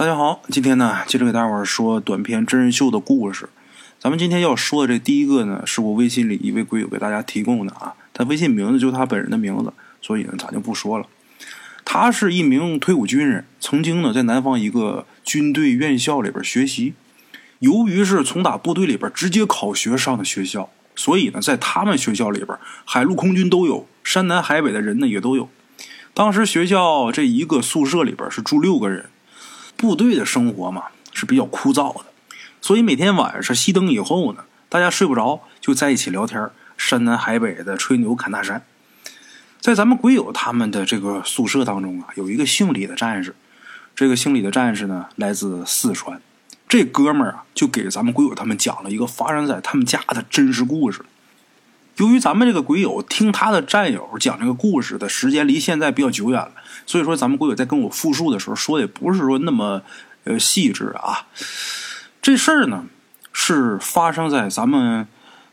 大家好，今天呢接着给大伙儿说短篇真人秀的故事。咱们今天要说的这第一个呢，是我微信里一位鬼友给大家提供的啊，他微信名字就是他本人的名字，所以呢咱就不说了。他是一名退伍军人，曾经呢在南方一个军队院校里边学习。由于是从打部队里边直接考学上的学校，所以呢在他们学校里边，海陆空军都有，山南海北的人呢也都有。当时学校这一个宿舍里边是住六个人。部队的生活嘛是比较枯燥的，所以每天晚上熄灯以后呢，大家睡不着就在一起聊天，山南海北的吹牛侃大山。在咱们鬼友他们的这个宿舍当中啊，有一个姓李的战士，这个姓李的战士呢来自四川，这哥们儿啊就给咱们鬼友他们讲了一个发生在他们家的真实故事。由于咱们这个鬼友听他的战友讲这个故事的时间离现在比较久远了，所以说咱们鬼友在跟我复述的时候说的也不是说那么呃细致啊。这事儿呢是发生在咱们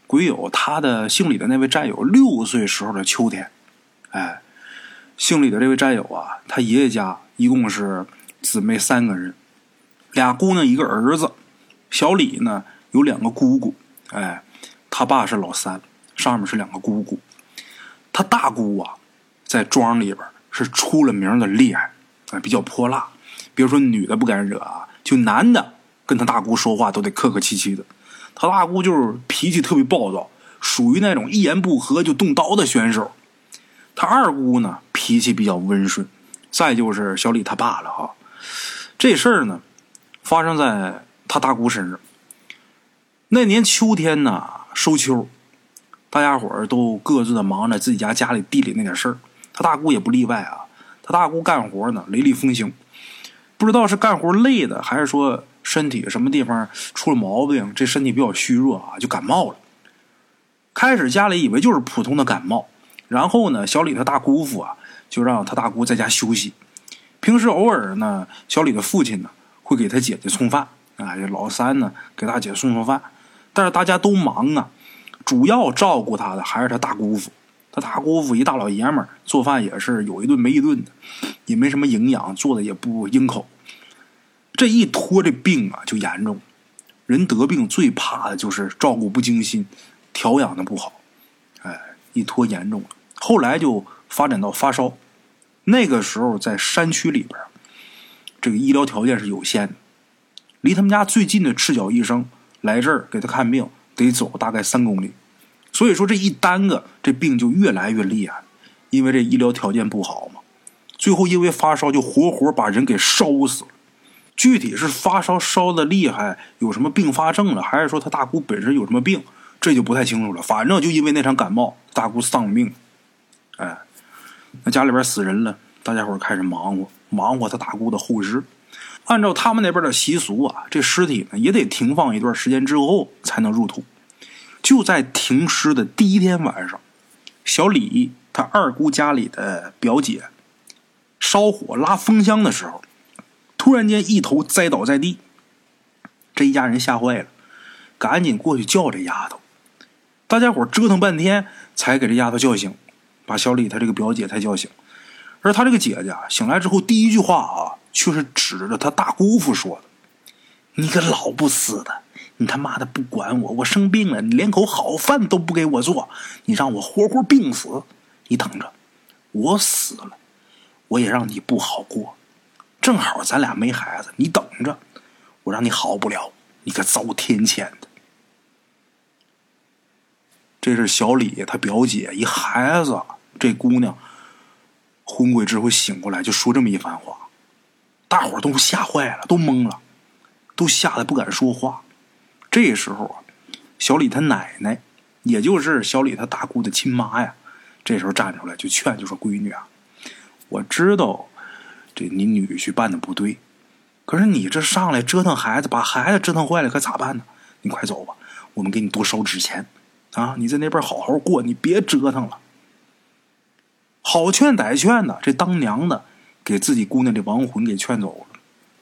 鬼友他的姓李的那位战友六岁时候的秋天。哎，姓李的这位战友啊，他爷爷家一共是姊妹三个人，俩姑娘一个儿子。小李呢有两个姑姑，哎，他爸是老三。上面是两个姑姑，他大姑啊，在庄里边是出了名的厉害，啊，比较泼辣。别说女的不敢惹啊，就男的跟他大姑说话都得客客气气的。他大姑就是脾气特别暴躁，属于那种一言不合就动刀的选手。他二姑呢脾气比较温顺，再就是小李他爸了哈。这事儿呢发生在他大姑身上。那年秋天呢，收秋。大家伙儿都各自的忙着自己家家里地里那点事儿，他大姑也不例外啊。他大姑干活呢，雷厉风行，不知道是干活累的，还是说身体什么地方出了毛病，这身体比较虚弱啊，就感冒了。开始家里以为就是普通的感冒，然后呢，小李他大姑父啊，就让他大姑在家休息。平时偶尔呢，小李的父亲呢会给他姐姐送饭啊，这老三呢给大姐送送饭，但是大家都忙啊。主要照顾他的还是他大姑父，他大姑父一大老爷们儿，做饭也是有一顿没一顿的，也没什么营养，做的也不应口。这一拖这病啊就严重，人得病最怕的就是照顾不精心，调养的不好。哎，一拖严重了，后来就发展到发烧。那个时候在山区里边，这个医疗条件是有限的，离他们家最近的赤脚医生来这儿给他看病。得走大概三公里，所以说这一耽搁，这病就越来越厉害，因为这医疗条件不好嘛。最后因为发烧，就活活把人给烧死了。具体是发烧烧的厉害，有什么并发症了，还是说他大姑本身有什么病，这就不太清楚了。反正就因为那场感冒，大姑丧命。哎，那家里边死人了，大家伙开始忙活，忙活他大姑的后事。按照他们那边的习俗啊，这尸体呢也得停放一段时间之后才能入土。就在停尸的第一天晚上，小李他二姑家里的表姐烧火拉风箱的时候，突然间一头栽倒在地。这一家人吓坏了，赶紧过去叫这丫头。大家伙折腾半天才给这丫头叫醒，把小李他这个表姐才叫醒。而他这个姐姐醒来之后，第一句话啊。却是指着他大姑父说的：“你个老不死的，你他妈的不管我，我生病了，你连口好饭都不给我做，你让我活活病死，你等着，我死了，我也让你不好过。正好咱俩没孩子，你等着，我让你好不了，你个遭天谴的。”这是小李他表姐一孩子，这姑娘昏过之后醒过来就说这么一番话。大伙都吓坏了，都懵了，都吓得不敢说话。这时候啊，小李他奶奶，也就是小李他大姑的亲妈呀，这时候站出来就劝，就说：“闺女啊，我知道这你女婿办的不对，可是你这上来折腾孩子，把孩子折腾坏了，可咋办呢？你快走吧，我们给你多烧纸钱啊！你在那边好好过，你别折腾了。好劝歹劝的，这当娘的。”给自己姑娘的亡魂给劝走了，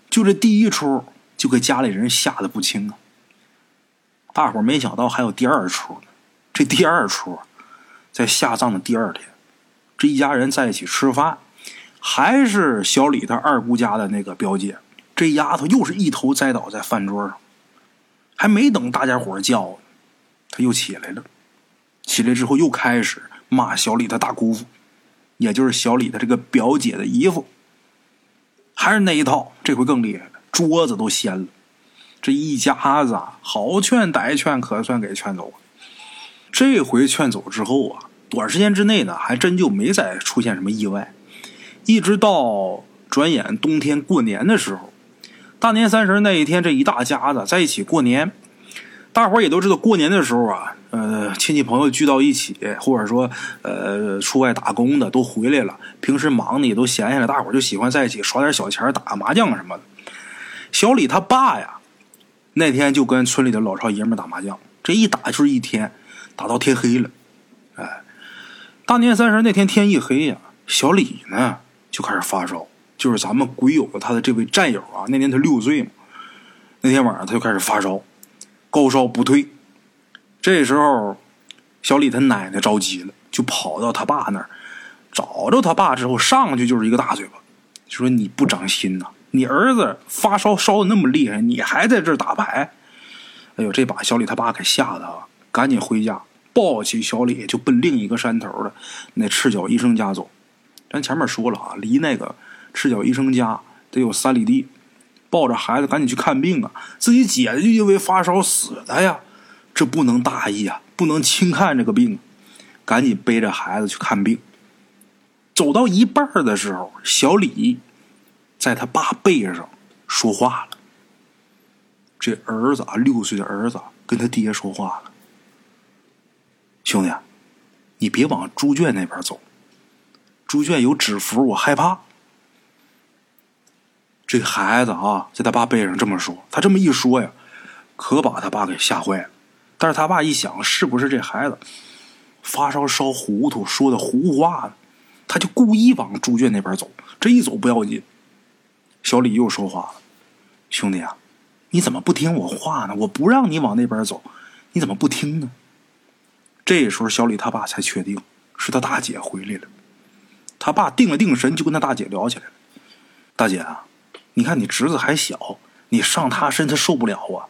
就这第一出就给家里人吓得不轻啊！大伙没想到还有第二出呢。这第二出，在下葬的第二天，这一家人在一起吃饭，还是小李他二姑家的那个表姐，这丫头又是一头栽倒在饭桌上，还没等大家伙叫，她又起来了。起来之后又开始骂小李他大姑父，也就是小李的这个表姐的姨父。还是那一套，这回更厉害了，桌子都掀了。这一家子啊，好劝歹劝，可算给劝走了。这回劝走之后啊，短时间之内呢，还真就没再出现什么意外。一直到转眼冬天过年的时候，大年三十那一天，这一大家子在一起过年。大伙儿也都知道，过年的时候啊，呃，亲戚朋友聚到一起，或者说呃，出外打工的都回来了。平时忙的也都闲下来，大伙儿就喜欢在一起耍点小钱，打麻将什么的。小李他爸呀，那天就跟村里的老少爷们打麻将，这一打就是一天，打到天黑了。哎，大年三十那天天一黑呀，小李呢就开始发烧，就是咱们鬼友他的这位战友啊，那年他六岁嘛，那天晚上他就开始发烧。高烧不退，这时候小李他奶奶着急了，就跑到他爸那儿，找着他爸之后，上去就是一个大嘴巴，就说：“你不长心呐！你儿子发烧烧的那么厉害，你还在这儿打牌？”哎呦，这把小李他爸给吓得啊，赶紧回家抱起小李就奔另一个山头的那赤脚医生家走。咱前面说了啊，离那个赤脚医生家得有三里地。抱着孩子赶紧去看病啊！自己姐姐就因为发烧死的呀，这不能大意啊，不能轻看这个病，赶紧背着孩子去看病。走到一半的时候，小李在他爸背上说话了。这儿子啊，六岁的儿子跟他爹说话了：“兄弟，你别往猪圈那边走，猪圈有纸符，我害怕。”这孩子啊，在他爸背上这么说，他这么一说呀，可把他爸给吓坏了。但是他爸一想，是不是这孩子发烧烧糊涂，说的胡话呢？他就故意往猪圈那边走。这一走不要紧，小李又说话了：“兄弟啊，你怎么不听我话呢？我不让你往那边走，你怎么不听呢？”这时候，小李他爸才确定是他大姐回来了。他爸定了定神，就跟他大姐聊起来了：“大姐啊。”你看，你侄子还小，你上他身他受不了啊！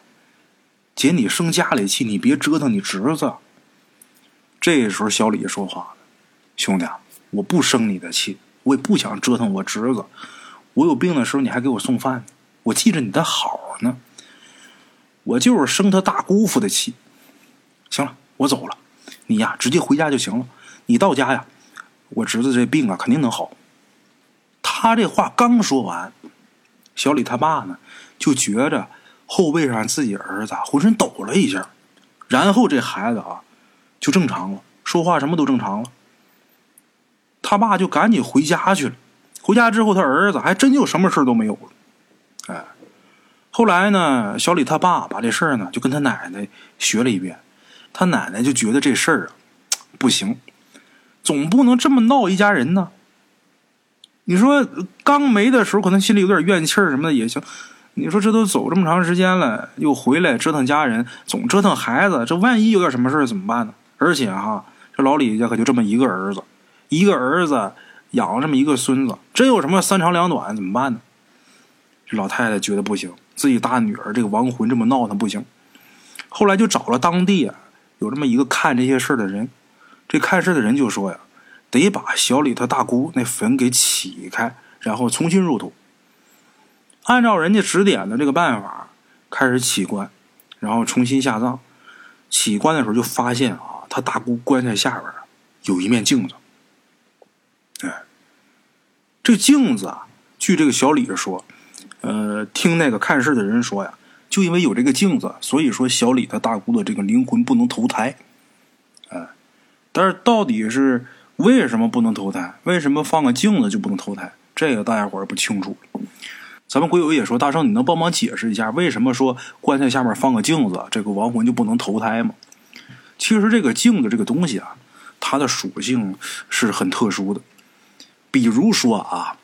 姐，你生家里气，你别折腾你侄子。这时候，小李说话了：“兄弟，我不生你的气，我也不想折腾我侄子。我有病的时候，你还给我送饭，我记着你的好呢。我就是生他大姑父的气。行了，我走了，你呀，直接回家就行了。你到家呀，我侄子这病啊，肯定能好。”他这话刚说完。小李他爸呢，就觉着后背上自己儿子浑身抖了一下，然后这孩子啊就正常了，说话什么都正常了。他爸就赶紧回家去了。回家之后，他儿子还真就什么事都没有了。哎，后来呢，小李他爸把这事儿呢就跟他奶奶学了一遍，他奶奶就觉得这事儿啊不行，总不能这么闹一家人呢。你说刚没的时候，可能心里有点怨气儿什么的也行。你说这都走这么长时间了，又回来折腾家人，总折腾孩子，这万一有点什么事怎么办呢？而且哈，这老李家可就这么一个儿子，一个儿子养了这么一个孙子，真有什么三长两短怎么办呢？这老太太觉得不行，自己大女儿这个亡魂这么闹腾不行。后来就找了当地啊有这么一个看这些事的人，这看事的人就说呀。得把小李他大姑那坟给起开，然后重新入土。按照人家指点的这个办法，开始起棺，然后重新下葬。起棺的时候就发现啊，他大姑棺材下边有一面镜子。哎，这镜子啊，据这个小李说，呃，听那个看事的人说呀，就因为有这个镜子，所以说小李他大姑的这个灵魂不能投胎。哎，但是到底是？为什么不能投胎？为什么放个镜子就不能投胎？这个大家伙儿不清楚。咱们鬼友也说，大圣，你能帮忙解释一下，为什么说棺材下面放个镜子，这个亡魂就不能投胎吗？其实这个镜子这个东西啊，它的属性是很特殊的。比如说啊，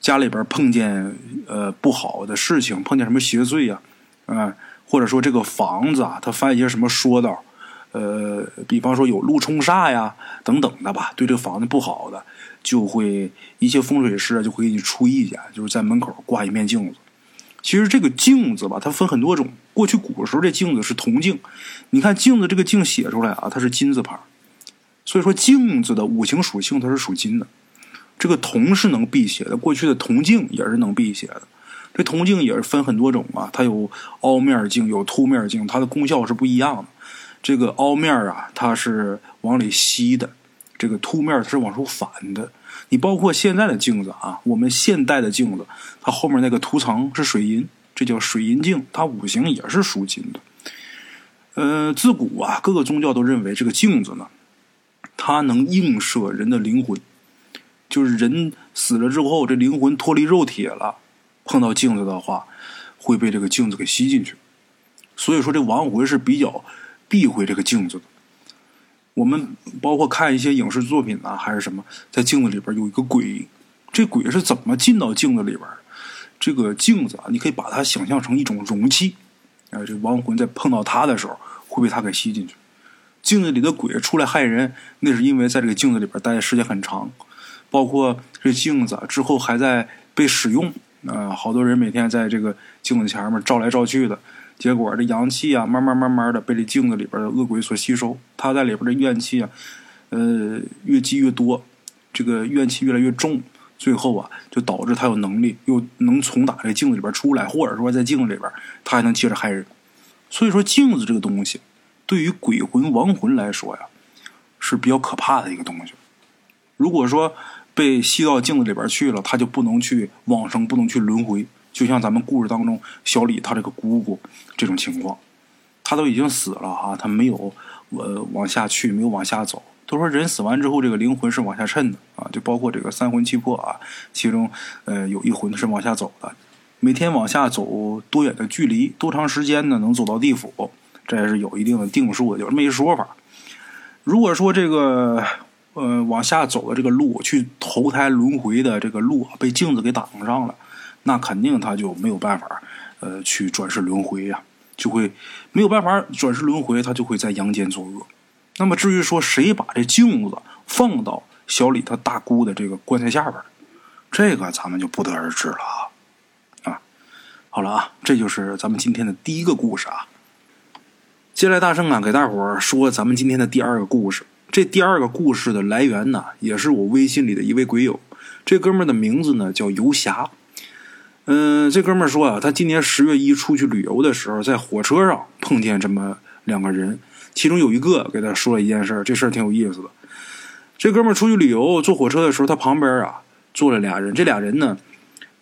家里边碰见呃不好的事情，碰见什么邪祟呀，啊，或者说这个房子啊，它犯一些什么说道。呃，比方说有路冲煞呀，等等的吧，对这个房子不好的，就会一些风水师就会给你出意见，就是在门口挂一面镜子。其实这个镜子吧，它分很多种。过去古时候这镜子是铜镜，你看镜子这个镜写出来啊，它是金字旁，所以说镜子的五行属性它是属金的。这个铜是能辟邪的，过去的铜镜也是能辟邪的。这铜镜也是分很多种啊，它有凹面镜，有凸面镜，它的功效是不一样的。这个凹面啊，它是往里吸的；这个凸面它是往出反的。你包括现在的镜子啊，我们现代的镜子，它后面那个涂层是水银，这叫水银镜，它五行也是属金的。呃，自古啊，各个宗教都认为这个镜子呢，它能映射人的灵魂。就是人死了之后，这灵魂脱离肉体了，碰到镜子的话，会被这个镜子给吸进去。所以说，这亡魂是比较避讳这个镜子。我们包括看一些影视作品啊，还是什么，在镜子里边有一个鬼，这鬼是怎么进到镜子里边？这个镜子啊，你可以把它想象成一种容器，啊，这亡魂在碰到它的时候，会被它给吸进去。镜子里的鬼出来害人，那是因为在这个镜子里边待的时间很长。包括这镜子之后还在被使用，啊，好多人每天在这个镜子前面照来照去的，结果这阳气啊，慢慢慢慢的被这镜子里边的恶鬼所吸收，他在里边的怨气啊，呃，越积越多，这个怨气越来越重，最后啊，就导致他有能力又能从打这镜子里边出来，或者说在镜子里边他还能接着害人。所以说，镜子这个东西对于鬼魂亡魂来说呀，是比较可怕的一个东西。如果说被吸到镜子里边去了，他就不能去往生，不能去轮回。就像咱们故事当中小李他这个姑姑这种情况，他都已经死了啊，他没有呃往下去，没有往下走。都说人死完之后，这个灵魂是往下沉的啊，就包括这个三魂七魄啊，其中呃有一魂是往下走的。每天往下走多远的距离，多长时间呢？能走到地府，这也是有一定的定数，有这么一说法。如果说这个。呃，往下走的这个路，去投胎轮回的这个路被镜子给挡上了，那肯定他就没有办法，呃，去转世轮回呀，就会没有办法转世轮回，他就会在阳间作恶。那么至于说谁把这镜子放到小李他大姑的这个棺材下边，这个咱们就不得而知了啊。啊，好了啊，这就是咱们今天的第一个故事啊。接下来大圣啊，给大伙儿说咱们今天的第二个故事。这第二个故事的来源呢，也是我微信里的一位鬼友。这哥们儿的名字呢叫游侠。嗯，这哥们儿说啊，他今年十月一出去旅游的时候，在火车上碰见这么两个人，其中有一个给他说了一件事，这事儿挺有意思的。这哥们儿出去旅游坐火车的时候，他旁边啊坐了俩人，这俩人呢，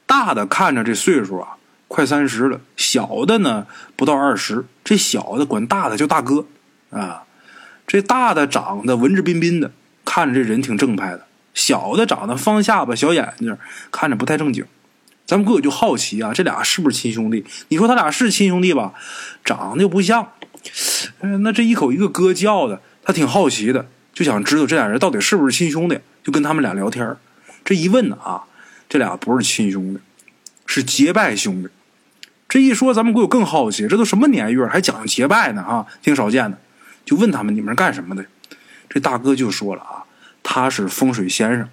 大的看着这岁数啊快三十了，小的呢不到二十，这小的管大的叫大哥啊。这大的长得文质彬彬的，看着这人挺正派的；小的长得方下巴、小眼睛，看着不太正经。咱们哥友就好奇啊，这俩是不是亲兄弟？你说他俩是亲兄弟吧？长得又不像。那这一口一个哥叫的，他挺好奇的，就想知道这俩人到底是不是亲兄弟，就跟他们俩聊天。这一问呢啊，这俩不是亲兄弟，是结拜兄弟。这一说，咱们哥友更好奇，这都什么年月还讲究结拜呢？哈，挺少见的。就问他们你们是干什么的？这大哥就说了啊，他是风水先生。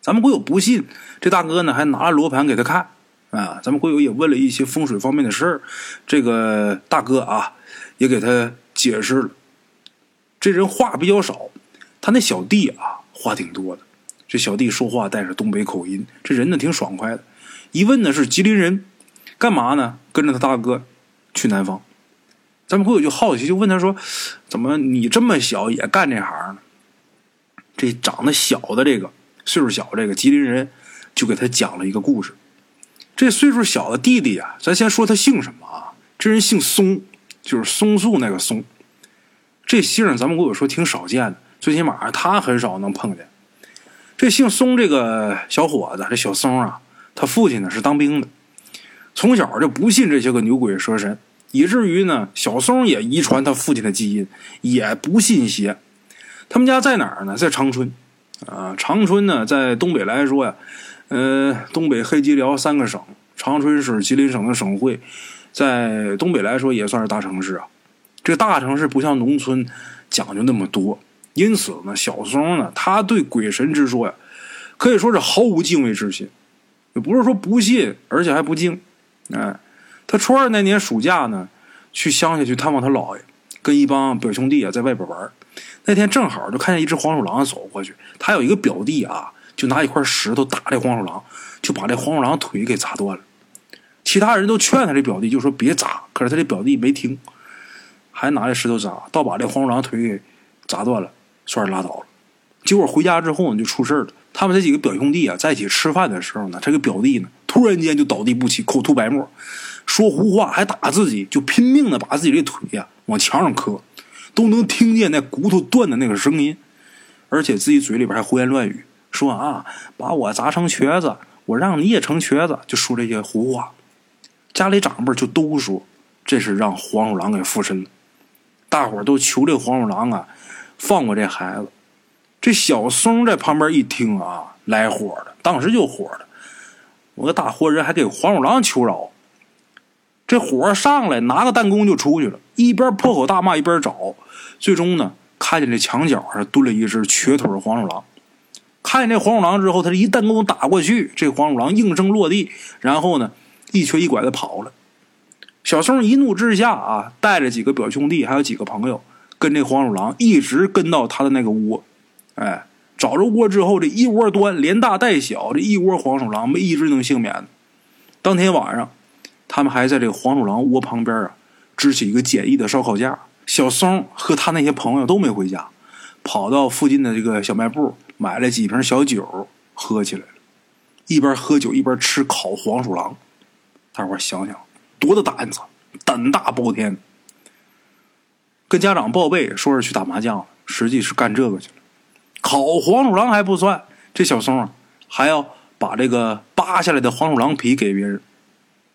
咱们国友不信，这大哥呢还拿了罗盘给他看啊。咱们国友也问了一些风水方面的事儿，这个大哥啊也给他解释了。这人话比较少，他那小弟啊话挺多的。这小弟说话带着东北口音，这人呢挺爽快的。一问呢是吉林人，干嘛呢？跟着他大哥去南方。咱们朋友就好奇，就问他说：“怎么你这么小也干这行呢？”这长得小的这个岁数小这个吉林人就给他讲了一个故事。这岁数小的弟弟啊，咱先说他姓什么啊？这人姓松，就是松树那个松。这姓咱们会友说挺少见的，最起码他很少能碰见。这姓松这个小伙子，这小松啊，他父亲呢是当兵的，从小就不信这些个牛鬼蛇神。以至于呢，小松也遗传他父亲的基因，也不信邪。他们家在哪儿呢？在长春，啊，长春呢，在东北来说呀，呃，东北黑吉辽三个省，长春是吉林省的省会，在东北来说也算是大城市啊。这大城市不像农村讲究那么多，因此呢，小松呢，他对鬼神之说呀，可以说是毫无敬畏之心，也不是说不信，而且还不敬。哎，他初二那年暑假呢，去乡下去探望他姥爷，跟一帮表兄弟啊在外边玩。那天正好就看见一只黄鼠狼走过去，他有一个表弟啊，就拿一块石头打这黄鼠狼，就把这黄鼠狼腿给砸断了。其他人都劝他这表弟，就说别砸，可是他这表弟没听，还拿着石头砸，倒把这黄鼠狼腿给砸断了，算是拉倒了。结果回家之后呢，就出事了。他们这几个表兄弟啊，在一起吃饭的时候呢，这个表弟呢，突然间就倒地不起，口吐白沫，说胡话，还打自己，就拼命的把自己这腿呀往墙上磕。都能听见那骨头断的那个声音，而且自己嘴里边还胡言乱语，说啊，把我砸成瘸子，我让你也成瘸子，就说这些胡话。家里长辈就都说这是让黄鼠狼给附身了，大伙都求这黄鼠狼啊放过这孩子。这小松在旁边一听啊，来火了，当时就火了，我个大活人还给黄鼠狼求饶。这火上来，拿个弹弓就出去了，一边破口大骂一边找，最终呢，看见这墙角上蹲了一只瘸腿黄鼠狼。看见这黄鼠狼之后，他这一弹弓打过去，这黄鼠狼应声落地，然后呢，一瘸一拐的跑了。小松一怒之下啊，带着几个表兄弟还有几个朋友，跟这黄鼠狼一直跟到他的那个窝。哎，找着窝之后，这一窝端连大带小，这一窝黄鼠狼没一只能幸免。当天晚上。他们还在这个黄鼠狼窝旁边啊，支起一个简易的烧烤架。小松和他那些朋友都没回家，跑到附近的这个小卖部买了几瓶小酒，喝起来了。一边喝酒一边吃烤黄鼠狼。大伙想想，多大胆子，胆大包天。跟家长报备说是去打麻将，实际是干这个去了。烤黄鼠狼还不算，这小松啊还要把这个扒下来的黄鼠狼皮给别人。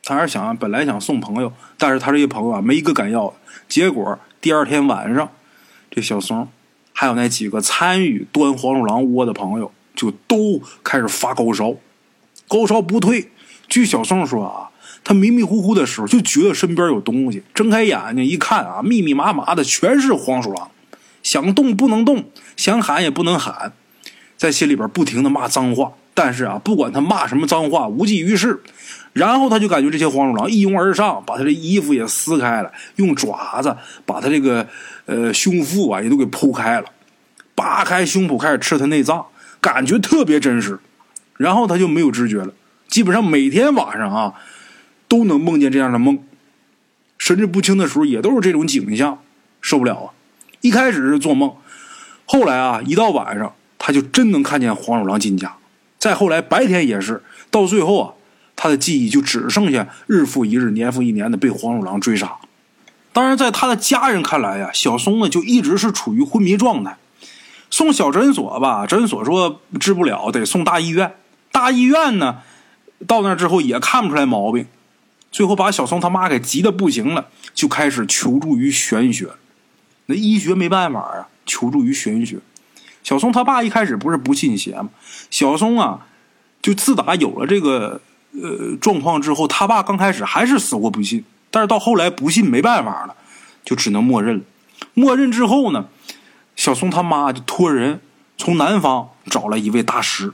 他还是想，本来想送朋友，但是他这些朋友啊，没一个敢要的。结果第二天晚上，这小松还有那几个参与端黄鼠狼窝的朋友，就都开始发高烧，高烧不退。据小松说啊，他迷迷糊糊的时候就觉得身边有东西，睁开眼睛一看啊，密密麻麻的全是黄鼠狼，想动不能动，想喊也不能喊，在心里边不停的骂脏话。但是啊，不管他骂什么脏话，无济于事。然后他就感觉这些黄鼠狼一拥而上，把他的衣服也撕开了，用爪子把他这个呃胸腹啊也都给剖开了，扒开胸脯开始吃他内脏，感觉特别真实。然后他就没有知觉了，基本上每天晚上啊都能梦见这样的梦，神志不清的时候也都是这种景象，受不了啊！一开始是做梦，后来啊一到晚上他就真能看见黄鼠狼进家，再后来白天也是，到最后啊。他的记忆就只剩下日复一日、年复一年的被黄鼠狼追杀。当然，在他的家人看来呀，小松呢就一直是处于昏迷状态。送小诊所吧，诊所说治不了，得送大医院。大医院呢，到那之后也看不出来毛病。最后把小松他妈给急的不行了，就开始求助于玄学。那医学没办法啊，求助于玄学。小松他爸一开始不是不信邪吗？小松啊，就自打有了这个。呃，状况之后，他爸刚开始还是死活不信，但是到后来不信没办法了，就只能默认了。默认之后呢，小松他妈就托人从南方找了一位大师。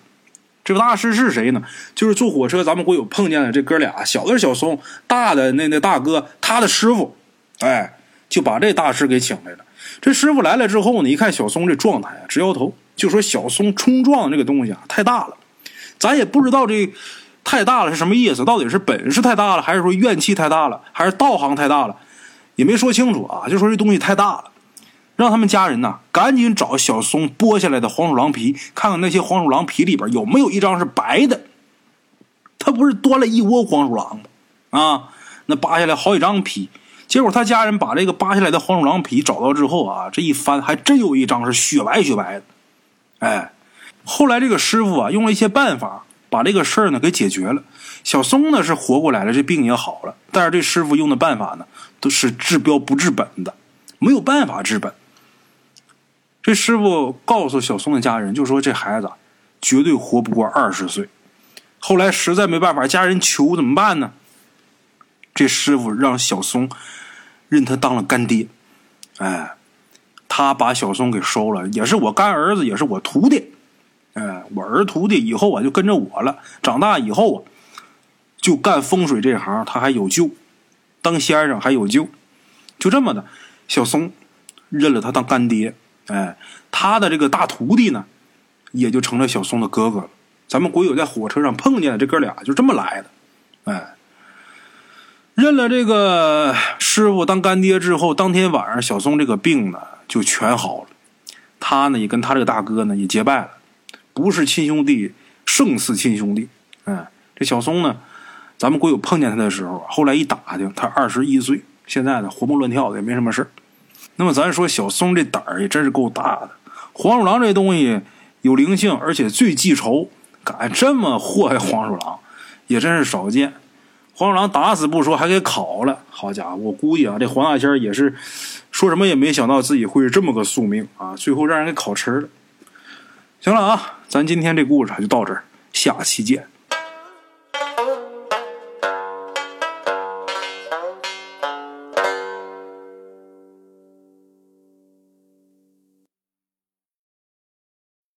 这个大师是谁呢？就是坐火车咱们会有碰见的这哥俩，小的是小松，大的那那大哥他的师傅。哎，就把这大师给请来了。这师傅来了之后呢，一看小松这状态啊，直摇头，就说小松冲撞这个东西啊太大了，咱也不知道这。太大了是什么意思？到底是本事太大了，还是说怨气太大了，还是道行太大了？也没说清楚啊，就说这东西太大了，让他们家人呐赶紧找小松剥下来的黄鼠狼皮，看看那些黄鼠狼皮里边有没有一张是白的。他不是端了一窝黄鼠狼吗？啊，那扒下来好几张皮，结果他家人把这个扒下来的黄鼠狼皮找到之后啊，这一翻还真有一张是雪白雪白的。哎，后来这个师傅啊用了一些办法。把这个事儿呢给解决了，小松呢是活过来了，这病也好了。但是这师傅用的办法呢都是治标不治本的，没有办法治本。这师傅告诉小松的家人，就说这孩子绝对活不过二十岁。后来实在没办法，家人求怎么办呢？这师傅让小松认他当了干爹，哎，他把小松给收了，也是我干儿子，也是我徒弟。我儿徒弟以后啊就跟着我了。长大以后啊，就干风水这行，他还有救，当先生还有救。就这么的，小松认了他当干爹。哎，他的这个大徒弟呢，也就成了小松的哥哥了。咱们鬼友在火车上碰见的这哥俩，就这么来的。哎，认了这个师傅当干爹之后，当天晚上小松这个病呢就全好了。他呢也跟他这个大哥呢也结拜了，不是亲兄弟胜似亲兄弟。哎，这小松呢，咱们鬼友碰见他的时候，后来一打听，他二十一岁，现在呢活蹦乱跳的也没什么事那么咱说小松这胆儿也真是够大的。黄鼠狼这东西有灵性，而且最记仇，敢这么祸害黄鼠狼，也真是少见。黄鼠狼打死不说，还给烤了。好家伙，我估计啊，这黄大仙也是说什么也没想到自己会是这么个宿命啊！最后让人给烤吃了。行了啊，咱今天这故事就到这儿，下期见。